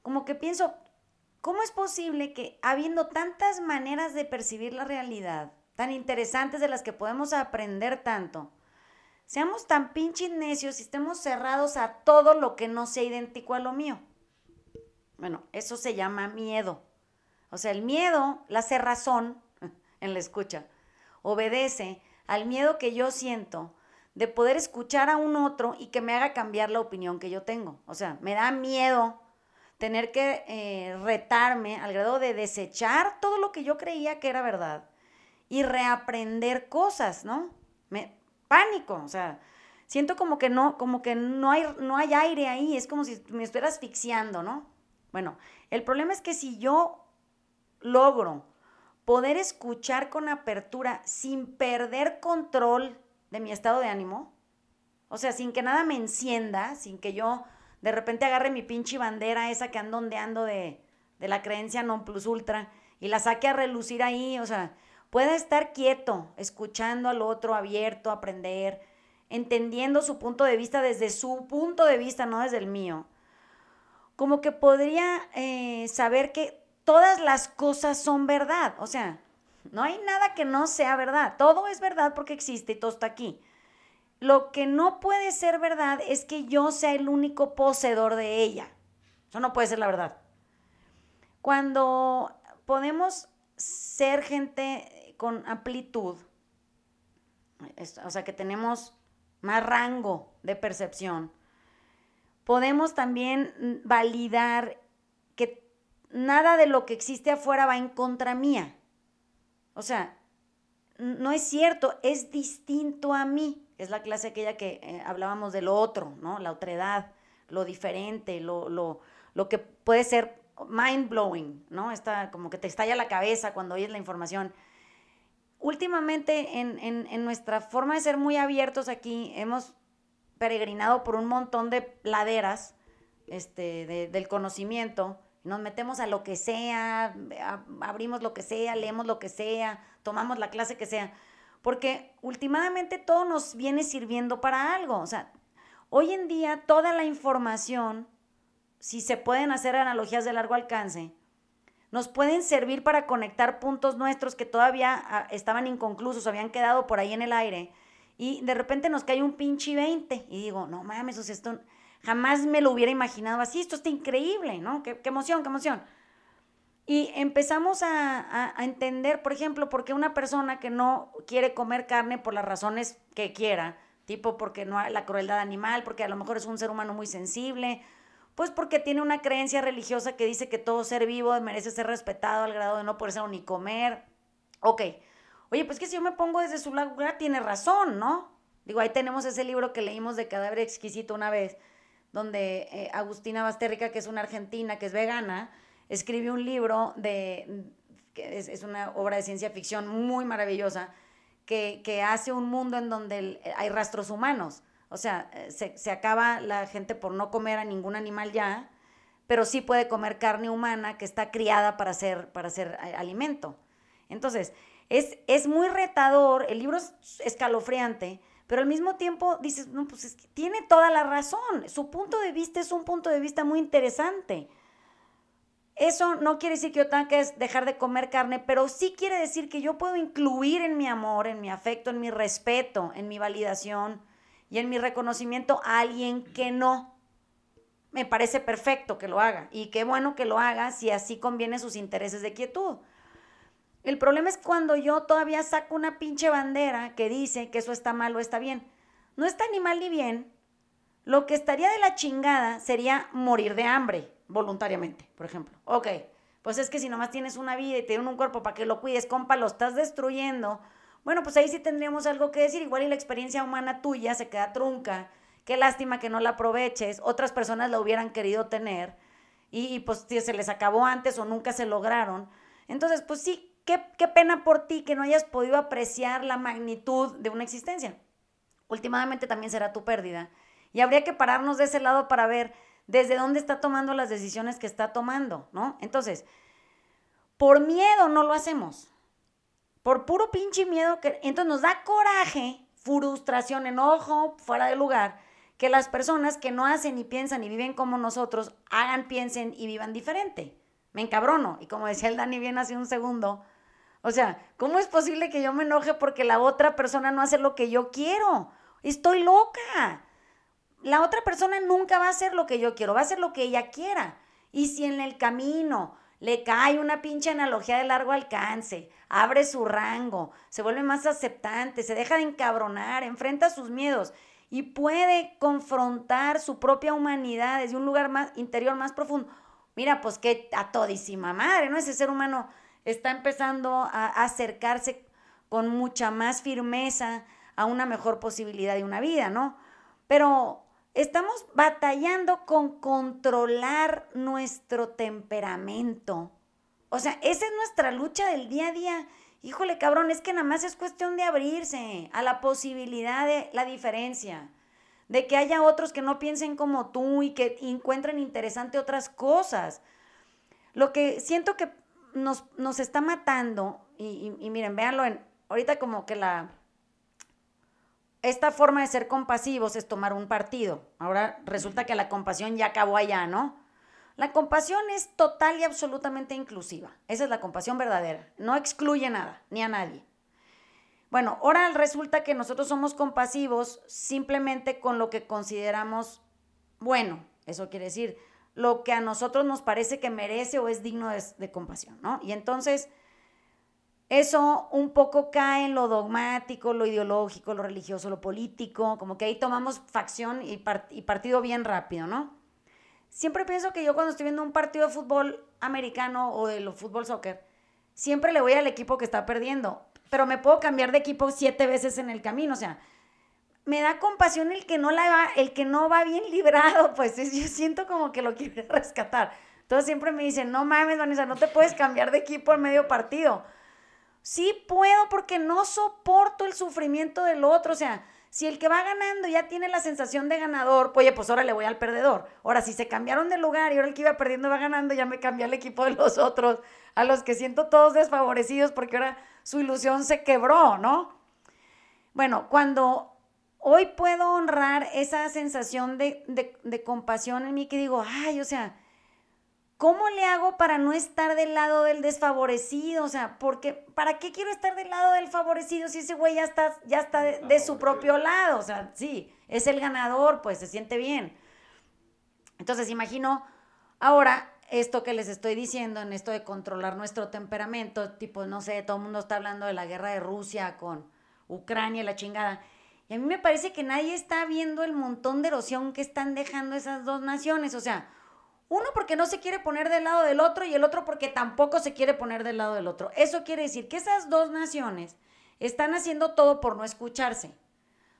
como que pienso, ¿cómo es posible que habiendo tantas maneras de percibir la realidad, tan interesantes de las que podemos aprender tanto, seamos tan pinches necios y estemos cerrados a todo lo que no sea idéntico a lo mío. Bueno, eso se llama miedo. O sea, el miedo, la cerrazón en la escucha, obedece al miedo que yo siento de poder escuchar a un otro y que me haga cambiar la opinión que yo tengo. O sea, me da miedo tener que eh, retarme al grado de desechar todo lo que yo creía que era verdad y reaprender cosas, ¿no? Me, pánico, o sea, siento como que no, como que no hay, no hay aire ahí, es como si me estuvieras asfixiando, ¿no? Bueno, el problema es que si yo logro poder escuchar con apertura sin perder control de mi estado de ánimo, o sea, sin que nada me encienda, sin que yo de repente agarre mi pinche bandera esa que ando ondeando de, de la creencia non plus ultra y la saque a relucir ahí, o sea, pueda estar quieto, escuchando al otro, abierto, aprender, entendiendo su punto de vista desde su punto de vista, no desde el mío. Como que podría eh, saber que todas las cosas son verdad. O sea, no hay nada que no sea verdad. Todo es verdad porque existe y todo está aquí. Lo que no puede ser verdad es que yo sea el único poseedor de ella. Eso no puede ser la verdad. Cuando podemos ser gente con amplitud, o sea, que tenemos más rango de percepción, podemos también validar que nada de lo que existe afuera va en contra mía. O sea, no es cierto, es distinto a mí. Es la clase aquella que eh, hablábamos de lo otro, ¿no? La otredad, lo diferente, lo, lo, lo que puede ser mind blowing, ¿no? Está como que te estalla la cabeza cuando oyes la información últimamente en, nuestra forma de ser muy abiertos aquí, hemos peregrinado por un montón de laderas este, del conocimiento Nos metemos a lo que sea, abrimos lo que sea, leemos lo que sea, tomamos la clase que sea. Porque últimamente todo nos viene sirviendo para algo. O sea, hoy en día toda la información, si se pueden hacer analogías de largo alcance, nos pueden servir para conectar puntos nuestros que todavía ah, estaban inconclusos, habían quedado por ahí en el aire. Y de repente nos cae un pinche 20 y digo, no mames, o sea, esto jamás me lo hubiera imaginado así, esto está increíble, ¿no? Qué, emoción, qué emoción. Y empezamos a, entender, por ejemplo, por qué una persona que no quiere comer carne por las razones que quiera, tipo porque no la crueldad animal, porque a lo mejor es un ser humano muy sensible, pues porque tiene una creencia religiosa que dice que todo ser vivo merece ser respetado al grado de no poder ser ni comer. Ok. Oye, pues que si yo me pongo desde su lado, tiene razón, ¿no? Digo, ahí tenemos ese libro que leímos de Cadáver Exquisito una vez, donde eh, Agustina Basterrica, que es una argentina, que es vegana, escribe un libro de, que es, una obra de ciencia ficción muy maravillosa, que, que hace un mundo en donde hay rastros humanos. O sea, eh, se, acaba la gente por no comer a ningún animal ya, pero sí puede comer carne humana que está criada para hacer, para hacer eh, alimento. Entonces, es, es muy retador, el libro es escalofriante, pero al mismo tiempo dices, no, pues tiene toda la razón, su punto de vista es un punto de vista muy interesante. Eso no quiere decir que yo tenga que dejar de comer carne, pero sí quiere decir que yo puedo incluir en mi amor, en mi afecto, en mi respeto, en mi validación, y en mi reconocimiento a alguien que no. Me parece perfecto que lo haga y qué bueno que lo haga si así conviene sus intereses de quietud. El problema es cuando yo todavía saco una pinche bandera que dice que eso está mal o está bien. No está ni mal ni bien. Lo que estaría de la chingada sería morir de hambre voluntariamente, por ejemplo. Ok, pues es que si nomás tienes una vida y te un cuerpo para que lo cuides, compa, lo estás destruyendo bueno, pues ahí sí tendríamos algo que decir. Igual y la experiencia humana tuya se queda trunca. Qué lástima que no la aproveches. Otras personas la hubieran querido tener y, pues se les acabó antes o nunca se lograron. Entonces, pues sí, qué, qué pena por ti que no hayas podido apreciar la magnitud de una existencia. Últimamente también será tu pérdida. Y habría que pararnos de ese lado para ver desde dónde está tomando las decisiones que está tomando, ¿no? Entonces, por miedo no lo hacemos por puro pinche miedo, que entonces nos da coraje, frustración, enojo, fuera de lugar, que las personas que no hacen y piensan y viven como nosotros hagan, piensen y vivan diferente. Me encabrono. Y como decía el Dani bien hace un segundo, o sea, ¿cómo es posible que yo me enoje porque la otra persona no hace lo que yo quiero? Estoy loca. La otra persona nunca va a hacer lo que yo quiero, va a hacer lo que ella quiera. Y si en el camino le cae una pinche analogía de largo alcance, abre su rango, se vuelve más aceptante, se deja de encabronar, enfrenta sus miedos y puede confrontar su propia humanidad desde un lugar más interior, más profundo. Mira, pues qué a madre, ¿no? Ese ser humano está empezando a acercarse con mucha más firmeza a una mejor posibilidad de una vida, ¿no? Pero Estamos batallando con controlar nuestro temperamento. O sea, esa es nuestra lucha del día a día. Híjole, cabrón, es que nada más es cuestión de abrirse a la posibilidad de la diferencia, de que haya otros que no piensen como tú y que encuentren interesante otras cosas. Lo que siento que nos, nos está matando, y, y miren, véanlo en, ahorita como que la, esta forma de ser compasivos es tomar un partido. Ahora resulta que la compasión ya acabó allá, ¿no? La compasión es total y absolutamente inclusiva. Esa es la compasión verdadera. No excluye nada, ni a nadie. Bueno, ahora resulta que nosotros somos compasivos simplemente con lo que consideramos bueno. Eso quiere decir lo que a nosotros nos parece que merece o es digno de, de compasión, ¿no? Y entonces eso un poco cae en lo dogmático, lo ideológico, lo religioso, lo político, como que ahí tomamos facción y, partido bien rápido, ¿no? Siempre pienso que yo cuando estoy viendo un partido de fútbol americano o de fútbol soccer, siempre le voy al equipo que está perdiendo, pero me puedo cambiar de equipo siete veces en el camino, o sea, me da compasión el que no va, el que no va bien librado, pues yo siento como que lo quiere rescatar. Entonces siempre me dicen, no mames, Vanessa, no te puedes cambiar de equipo en medio partido. Sí puedo porque no soporto el sufrimiento del otro. O sea, Si el que va ganando ya tiene la sensación de ganador, oye, pues ahora le voy al perdedor. Ahora, si se cambiaron de lugar y ahora el que iba perdiendo va ganando, ya me cambié al equipo de los otros, a los que siento todos desfavorecidos porque ahora su ilusión se quebró, ¿no? Bueno, cuando hoy puedo honrar esa sensación de, de compasión en mí que digo, ay, o sea, ¿Cómo le hago para no estar del lado del desfavorecido? O sea, porque ¿para qué quiero estar del lado del favorecido si ese güey ya está, ya está de, su propio lado? O sea, sí, es el ganador, pues se siente bien. Entonces, imagino ahora esto que les estoy diciendo, en esto de controlar nuestro temperamento, tipo, no sé, todo el mundo está hablando de la guerra de Rusia con Ucrania y la chingada. Y a mí me parece que nadie está viendo el montón de erosión que están dejando esas dos naciones. O sea, uno porque no se quiere poner del lado del otro y el otro porque tampoco se quiere poner del lado del otro. Eso quiere decir que esas dos naciones están haciendo todo por no escucharse.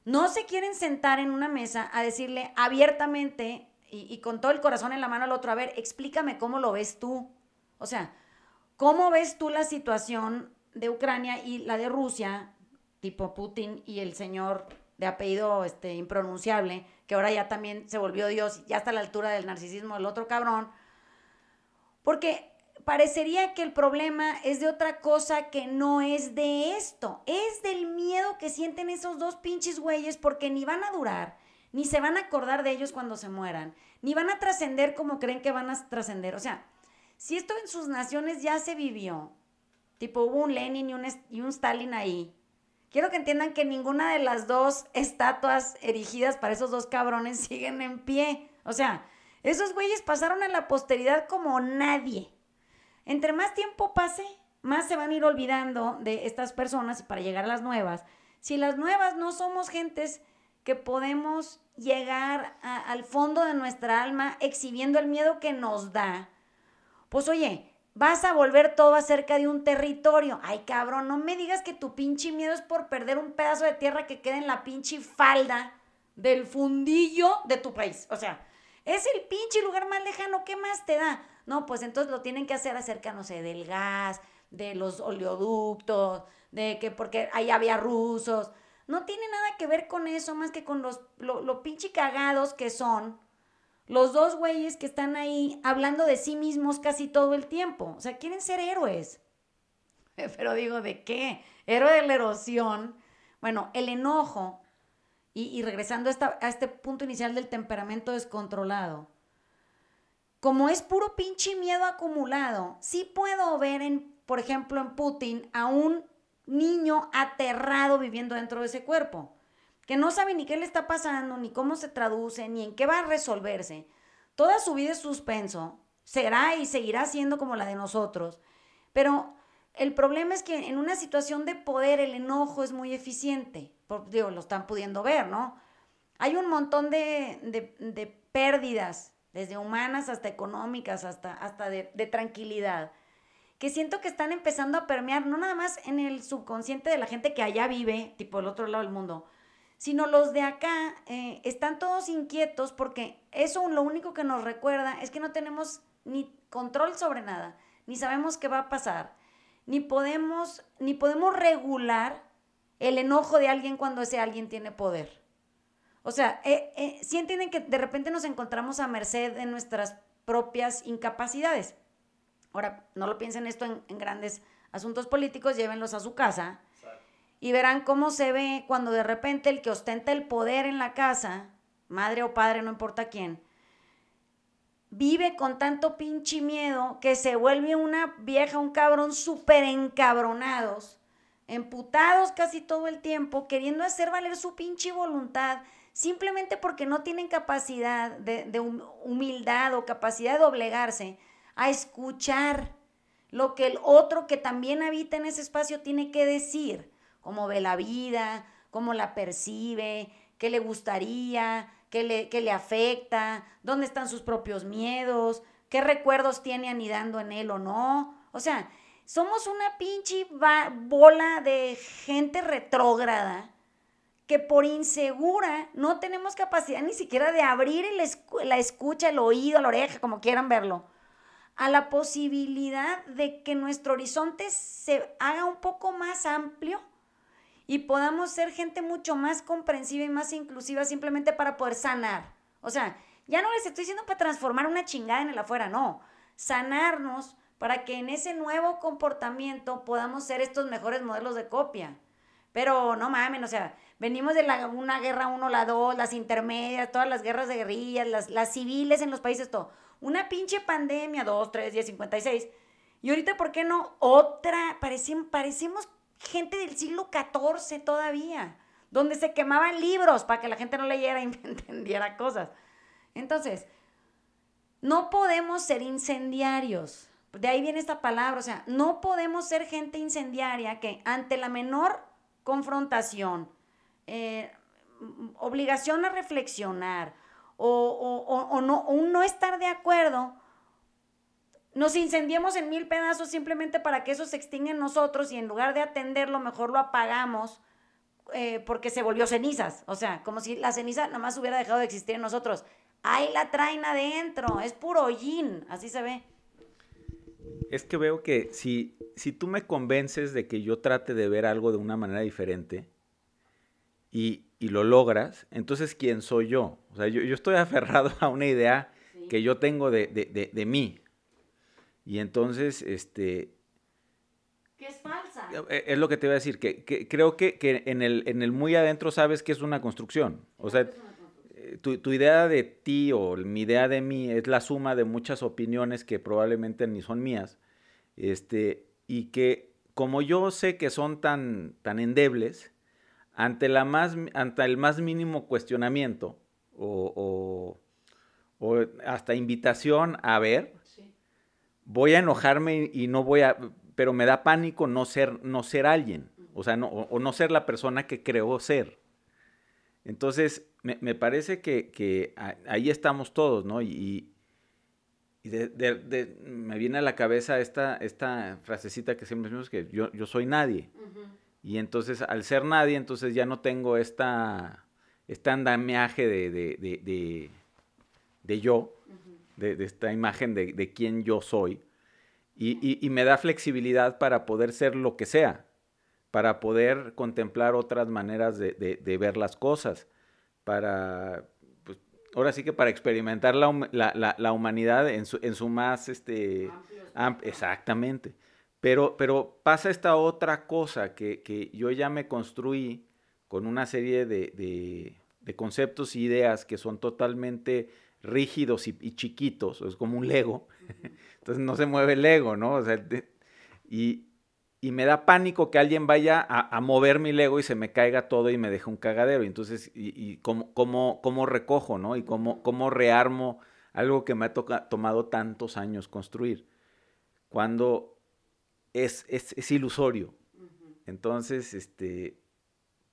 No se quieren sentar en una mesa a decirle abiertamente y, con todo el corazón en la mano al otro, a ver, explícame cómo lo ves tú. O sea, ¿cómo ves tú la situación de Ucrania y la de Rusia, tipo Putin y el señor de apellido este, impronunciable, que ahora ya también se volvió Dios, ya está a la altura del narcisismo del otro cabrón, porque parecería que el problema es de otra cosa que no es de esto, es del miedo que sienten esos dos pinches güeyes porque ni van a durar, ni se van a acordar de ellos cuando se mueran, ni van a trascender como creen que van a trascender. O sea, si esto en sus naciones ya se vivió, tipo hubo un Lenin y un, y un Stalin ahí, Quiero que entiendan que ninguna de las dos estatuas erigidas para esos dos cabrones siguen en pie. O sea, esos güeyes pasaron a la posteridad como nadie. Entre más tiempo pase, más se van a ir olvidando de estas personas para llegar a las nuevas. Si las nuevas no somos gentes que podemos llegar al fondo de nuestra alma exhibiendo el miedo que nos da, pues oye, vas a volver todo acerca de un territorio. Ay, cabrón, no me digas que tu pinche miedo es por perder un pedazo de tierra que queda en la pinche falda del fundillo de tu país. O sea, es el pinche lugar más lejano, ¿qué más te da? No, pues entonces lo tienen que hacer acerca, no sé, del gas, de los oleoductos, de que porque ahí había rusos. No tiene nada que ver con eso, más que con los lo, lo pinche cagados que son los dos güeyes que están ahí hablando de sí mismos casi todo el tiempo. O sea, quieren ser héroes. Pero digo, ¿de qué? Héroe de la erosión. Bueno, el enojo, y, regresando a, a este punto inicial del temperamento descontrolado, como es puro pinche miedo acumulado, sí puedo ver en, por ejemplo, en Putin a un niño aterrado viviendo dentro de ese cuerpo que no sabe ni qué le está pasando, ni cómo se traduce, ni en qué va a resolverse. Toda su vida es suspenso, será y seguirá siendo como la de nosotros. Pero el problema es que en una situación de poder el enojo es muy eficiente. digo, lo están pudiendo ver, ¿no? Hay un montón de, pérdidas, desde humanas hasta económicas, hasta, hasta de, de tranquilidad, que siento que están empezando a permear, no nada más en el subconsciente de la gente que allá vive, tipo el otro lado del mundo, sino los de acá eh, están todos inquietos porque eso lo único que nos recuerda es que no tenemos ni control sobre nada, ni sabemos qué va a pasar, ni podemos, ni podemos regular el enojo de alguien cuando ese alguien tiene poder. O sea, eh, eh, entienden que de repente nos encontramos a merced de nuestras propias incapacidades. Ahora, no lo piensen esto en grandes asuntos políticos, llévenlos a su casa y verán cómo se ve cuando de repente el que ostenta el poder en la casa, madre o padre, no importa quién, vive con tanto pinche miedo que se vuelve una vieja, un cabrón súper encabronados, emputados casi todo el tiempo, queriendo hacer valer su pinche voluntad, simplemente porque no tienen capacidad de, humildad o capacidad de doblegarse a escuchar lo que el otro que también habita en ese espacio tiene que decir cómo ve la vida, cómo la percibe, qué le gustaría, qué le, le afecta, dónde están sus propios miedos, qué recuerdos tiene anidando en él o no. O sea, somos una pinche bola de gente retrógrada que por insegura no tenemos capacidad ni siquiera de abrir la escucha, el oído, la oreja, como quieran verlo, a la posibilidad de que nuestro horizonte se haga un poco más amplio y podamos ser gente mucho más comprensiva y más inclusiva simplemente para poder sanar. O sea, ya no les estoy diciendo para transformar una chingada en el afuera, no. Sanarnos para que en ese nuevo comportamiento podamos ser estos mejores modelos de copia. Pero no mamen, o sea, venimos de la, una guerra uno, la dos, las intermedias, todas las guerras de guerrillas, las, las civiles en los países, todo. Una pinche pandemia, dos, tres, diez, cincuenta y seis. Y ahorita, ¿por qué no? Otra, parecemos, parecemos gente del siglo XIV todavía, donde se quemaban libros para que la gente no leyera y entendiera cosas. Entonces, no podemos ser incendiarios. De ahí viene esta palabra, o sea, no podemos ser gente incendiaria que ante la menor confrontación, eh, obligación a reflexionar o, no, un no estar de acuerdo, nos incendiemos en mil pedazos simplemente para que eso se extinga en nosotros y en lugar de atenderlo, mejor lo apagamos eh, porque se volvió cenizas. O sea, como si la ceniza nada más hubiera dejado de existir en nosotros. Ahí la traen adentro, es puro hollín, así se ve es que veo que si, si tú me convences de que yo trate de ver algo de una manera diferente y, lo logras, entonces ¿quién soy yo? O sea, yo, estoy aferrado a una idea que yo tengo de, mí. Y entonces, este... Que es falsa. Eh, es lo que te voy a decir, que, creo que, en, el, en el muy adentro sabes que es una construcción. O sea, tu, idea de ti o mi idea de mí es la suma de muchas opiniones que probablemente ni son mías, este, y que como yo sé que son tan, tan endebles, ante, la más, ante el más mínimo cuestionamiento o, hasta invitación a ver, voy a enojarme y no voy a, pero me da pánico no ser, no ser alguien, o sea, no, o no ser la persona que creo ser. Entonces, me, parece que, ahí estamos todos, ¿no? Y, me viene a la cabeza esta, esta frasecita que siempre decimos que yo, yo soy nadie. Y entonces, al ser nadie, entonces ya no tengo esta, este andamiaje de, de, yo, de, esta imagen de, quién yo soy. Y, y me da flexibilidad para poder ser lo que sea, para poder contemplar otras maneras de ver las cosas para, pues, ahora sí que para experimentar la, humanidad en su, en su más, este, exactamente. Pero, pero pasa esta otra cosa que, yo ya me construí con una serie de, conceptos e ideas que son totalmente rígidos y, chiquitos, es como un Lego, entonces no se mueve el Lego, ¿no? O sea, y, y me da pánico que alguien vaya a, mover mi Lego y se me caiga todo y me deje un cagadero. Y entonces, y, cómo, cómo, recojo, ¿no? Y cómo, cómo rearmo algo que me ha tomado tantos años construir. Cuando es, es, ilusorio. Entonces, este,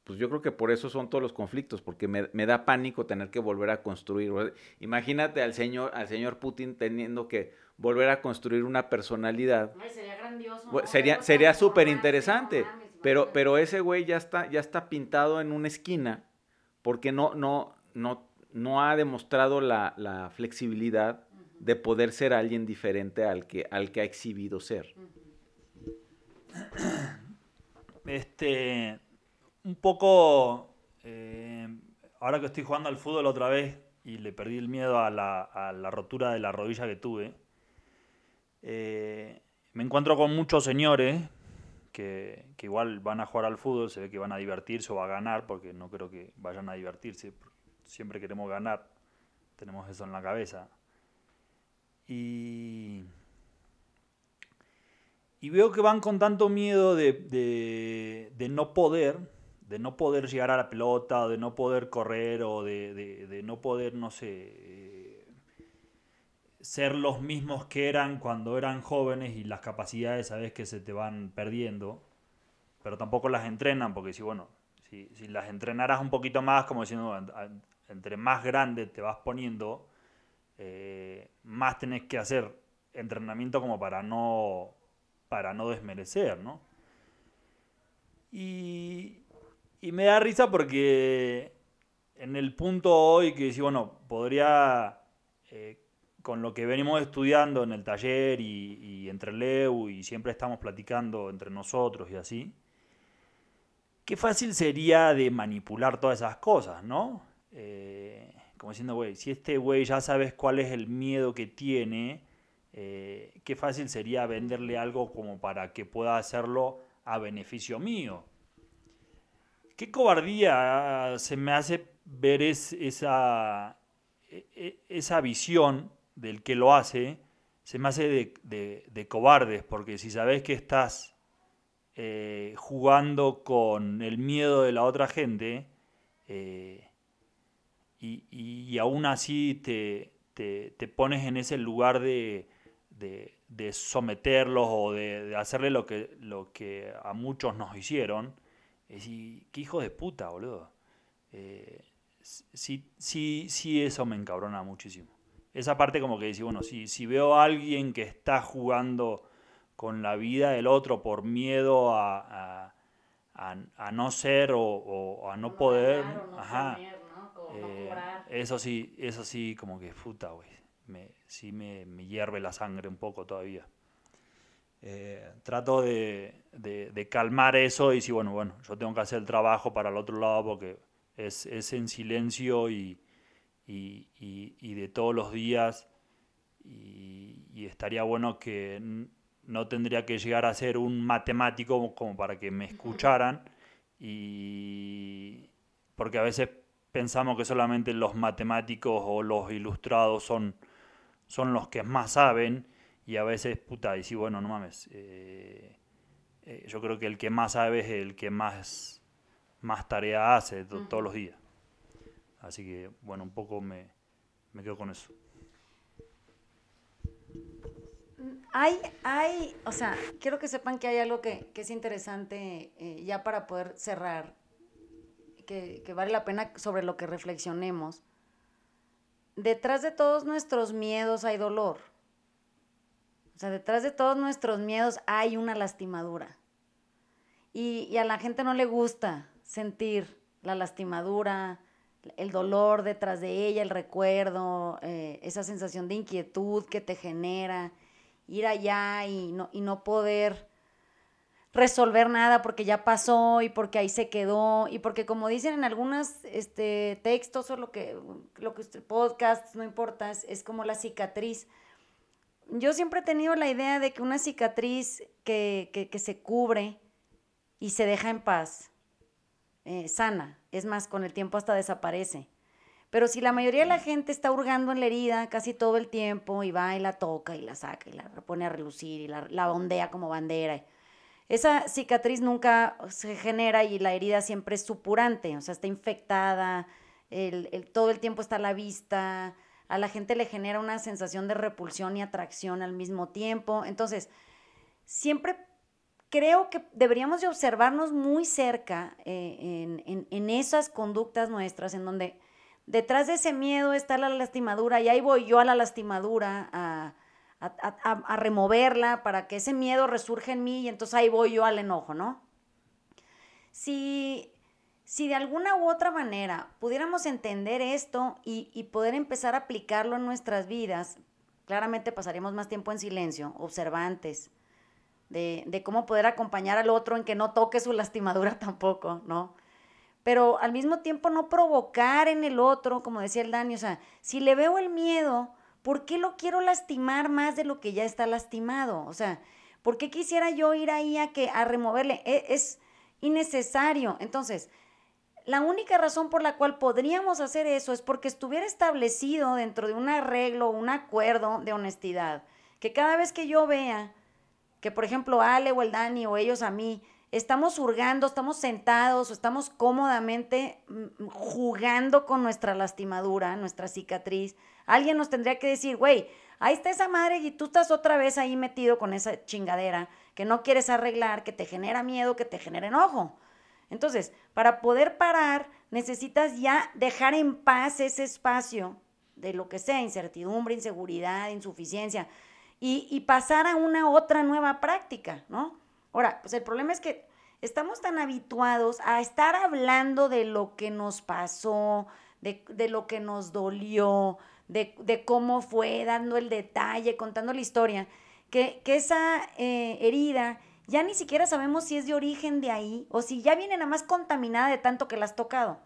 pues yo creo que por eso son todos los conflictos, porque me, me, da pánico tener que volver a construir. Imagínate al señor, al señor Putin teniendo que volver a construir una personalidad. sería grandioso. Sería, sería súper interesante. pero, pero ese güey ya está, ya está pintado en una esquina porque no, no, no, no ha demostrado la, flexibilidad de poder ser alguien diferente al que, al que ha exhibido ser. Este, un poco, eh, ahora que estoy jugando al fútbol otra vez y le perdí el miedo a la, rotura de la rodilla que tuve, eh, me encuentro con muchos señores que, igual van a jugar al fútbol, se ve que van a divertirse o a ganar, porque no creo que vayan a divertirse, siempre queremos ganar, tenemos eso en la cabeza. Y, veo que van con tanto miedo de, no poder, de no poder llegar a la pelota, de no poder correr, o de, de no poder, no sé, ser los mismos que eran cuando eran jóvenes y las capacidades sabes que se te van perdiendo, pero tampoco las entrenan, porque si, bueno, si, las entrenaras un poquito más, como diciendo, entre más grande te vas poniendo, eh, más tenés que hacer entrenamiento como para no, para no desmerecer, ¿no? Y, y me da risa porque en el punto hoy que si bueno, podría eh, con lo que venimos estudiando en el taller y, entre Leu y siempre estamos platicando entre nosotros y así, qué fácil sería de manipular todas esas cosas, ¿no? Eh, como diciendo, güey, si este güey ya sabes cuál es el miedo que tiene, eh, qué fácil sería venderle algo como para que pueda hacerlo a beneficio mío. Qué cobardía se me hace ver esa, e, e, esa visión del que lo hace, se me hace de, cobardes, porque si sabes que estás eh, jugando con el miedo de la otra gente, eh, y, aún así te, pones en ese lugar de, someterlos o de, hacerle lo que, lo que a muchos nos hicieron, es decir, qué hijo de puta, boludo. Eh, sí, sí, sí, eso me encabrona muchísimo. Esa parte como que dice, bueno, si, si veo a alguien que está jugando con la vida del otro por miedo a, no ser o, a no, poder, ajá, eh, eso sí, eso sí, como que puta, güey. Me, sí me, hierve la sangre un poco todavía. Eh, trato de, calmar eso y decir, bueno, bueno, yo tengo que hacer el trabajo para el otro lado porque es, en silencio y, y, de todos los días. Y, estaría bueno que no tendría que llegar a ser un matemático como para que me escucharan. Y porque a veces pensamos que solamente los matemáticos o los ilustrados son, son los que más saben y a veces, puta, y sí, bueno, no mames, eh, eh, yo creo que el que más sabe es el que más, más tarea hace todos los días. Así que, bueno, un poco me, me quedo con eso. Hay, hay, o sea, quiero que sepan que hay algo que, es interesante eh, ya para poder cerrar que, vale la pena sobre lo que reflexionemos. Detrás de todos nuestros miedos hay dolor. O sea, detrás de todos nuestros miedos hay una lastimadura. Y, a la gente no le gusta sentir la lastimadura, el dolor detrás de ella, el recuerdo, eh, esa sensación de inquietud que te genera, ir allá y no, y no poder resolver nada porque ya pasó y porque ahí se quedó y porque como dicen en algunos este, textos o lo que, lo que usted, podcast, no importa, es, como la cicatriz. Yo siempre he tenido la idea de que una cicatriz que, se cubre y se deja en paz, eh, sana, es más, con el tiempo hasta desaparece. Pero si la mayoría de la gente está hurgando en la herida casi todo el tiempo y va y la toca y la saca y la pone a relucir y la, la ondea como bandera, esa cicatriz nunca se genera y la herida siempre es supurante, o sea, está infectada, el, todo el tiempo está a la vista, a la gente le genera una sensación de repulsión y atracción al mismo tiempo. Entonces, siempre creo que deberíamos de observarnos muy cerca eh, en, esas conductas nuestras, en donde detrás de ese miedo está la lastimadura y ahí voy yo a la lastimadura, a a, removerla para que ese miedo resurja en mí y entonces ahí voy yo al enojo, ¿no? Si, si de alguna u otra manera pudiéramos entender esto y, poder empezar a aplicarlo en nuestras vidas, claramente pasaríamos más tiempo en silencio, observantes, de, de, cómo poder acompañar al otro en que no toque su lastimadura tampoco, ¿no? Pero al mismo tiempo no provocar en el otro, como decía el Dani, o sea, si le veo el miedo, ¿por qué lo quiero lastimar más de lo que ya está lastimado? O sea, ¿por qué quisiera yo ir ahí a, que, a removerle? E, es, innecesario. Entonces, la única razón por la cual podríamos hacer eso es porque estuviera establecido dentro de un arreglo, un acuerdo de honestidad, que cada vez que yo vea que, por ejemplo, Ale o el Dani o ellos a mí estamos hurgando, estamos sentados o estamos cómodamente mm, jugando con nuestra lastimadura, nuestra cicatriz, alguien nos tendría que decir, güey, ahí está esa madre y tú estás otra vez ahí metido con esa chingadera que no quieres arreglar, que te genera miedo, que te genera enojo. Entonces, para poder parar, necesitas ya dejar en paz ese espacio de lo que sea, incertidumbre, inseguridad, insuficiencia, y, pasar a una otra nueva práctica, ¿no? Ahora, pues el problema es que estamos tan habituados a estar hablando de lo que nos pasó, de, lo que nos dolió, de, cómo fue, dando el detalle, contando la historia, que, esa eh, herida ya ni siquiera sabemos si es de origen de ahí o si ya viene nada más contaminada de tanto que la has tocado.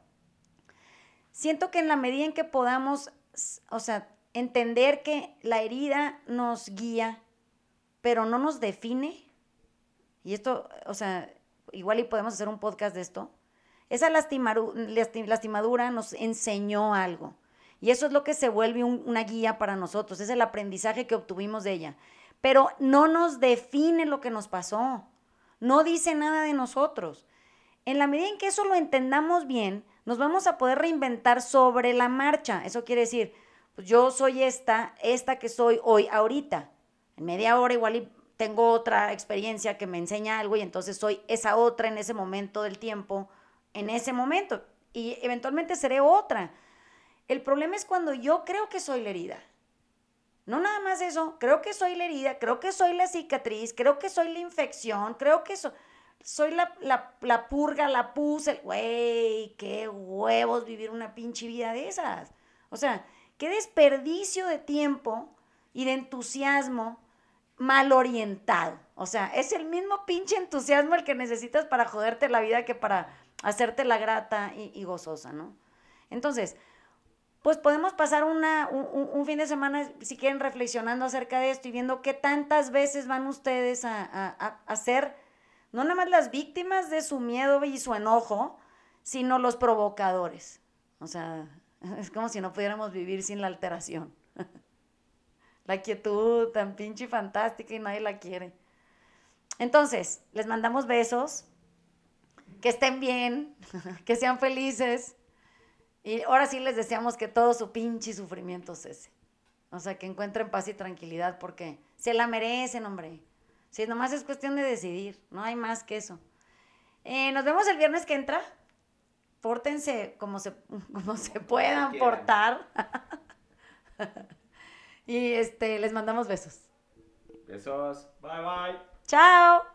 Siento que en la medida en que podamos, o sea, entender que la herida nos guía, pero no nos define, y esto, o sea, igual y podemos hacer un podcast de esto, esa lastimadura nos enseñó algo. Y eso es lo que se vuelve una guía para nosotros, es el aprendizaje que obtuvimos de ella. Pero no nos define lo que nos pasó, no dice nada de nosotros. En la medida en que eso lo entendamos bien, nos vamos a poder reinventar sobre la marcha. Eso quiere decir, pues yo soy esta, esta que soy hoy, ahorita. En media hora igual tengo otra experiencia que me enseña algo y entonces soy esa otra en ese momento del tiempo, en ese momento. Y eventualmente seré otra. El problema es cuando yo creo que soy la herida. No nada más eso, creo que soy la herida, creo que soy la cicatriz, creo que soy la infección, creo que soy la, la, purga, la pus, el güey, qué huevos vivir una pinche vida de esas. O sea, qué desperdicio de tiempo y de entusiasmo mal orientado. O sea, es el mismo pinche entusiasmo el que necesitas para joderte la vida que para hacerte la grata y gozosa, ¿no? Entonces, pues podemos pasar una, un, fin de semana, si quieren, reflexionando acerca de esto y viendo qué tantas veces van ustedes a, a, ser, no nada más las víctimas de su miedo y su enojo, sino los provocadores. O sea, es como si no pudiéramos vivir sin la alteración. la quietud tan pinche fantástica y nadie la quiere. Entonces, les mandamos besos, que estén bien, que sean felices y ahora sí les deseamos que todo su pinche sufrimiento cese. O sea, que encuentren paz y tranquilidad porque se la merecen, hombre. Si nomás es cuestión de decidir, no hay más que eso. Eh, nos vemos el viernes que entra. Pórtense como se, como se puedan portar. y este, les mandamos besos. Besos. Bye bye. Chao.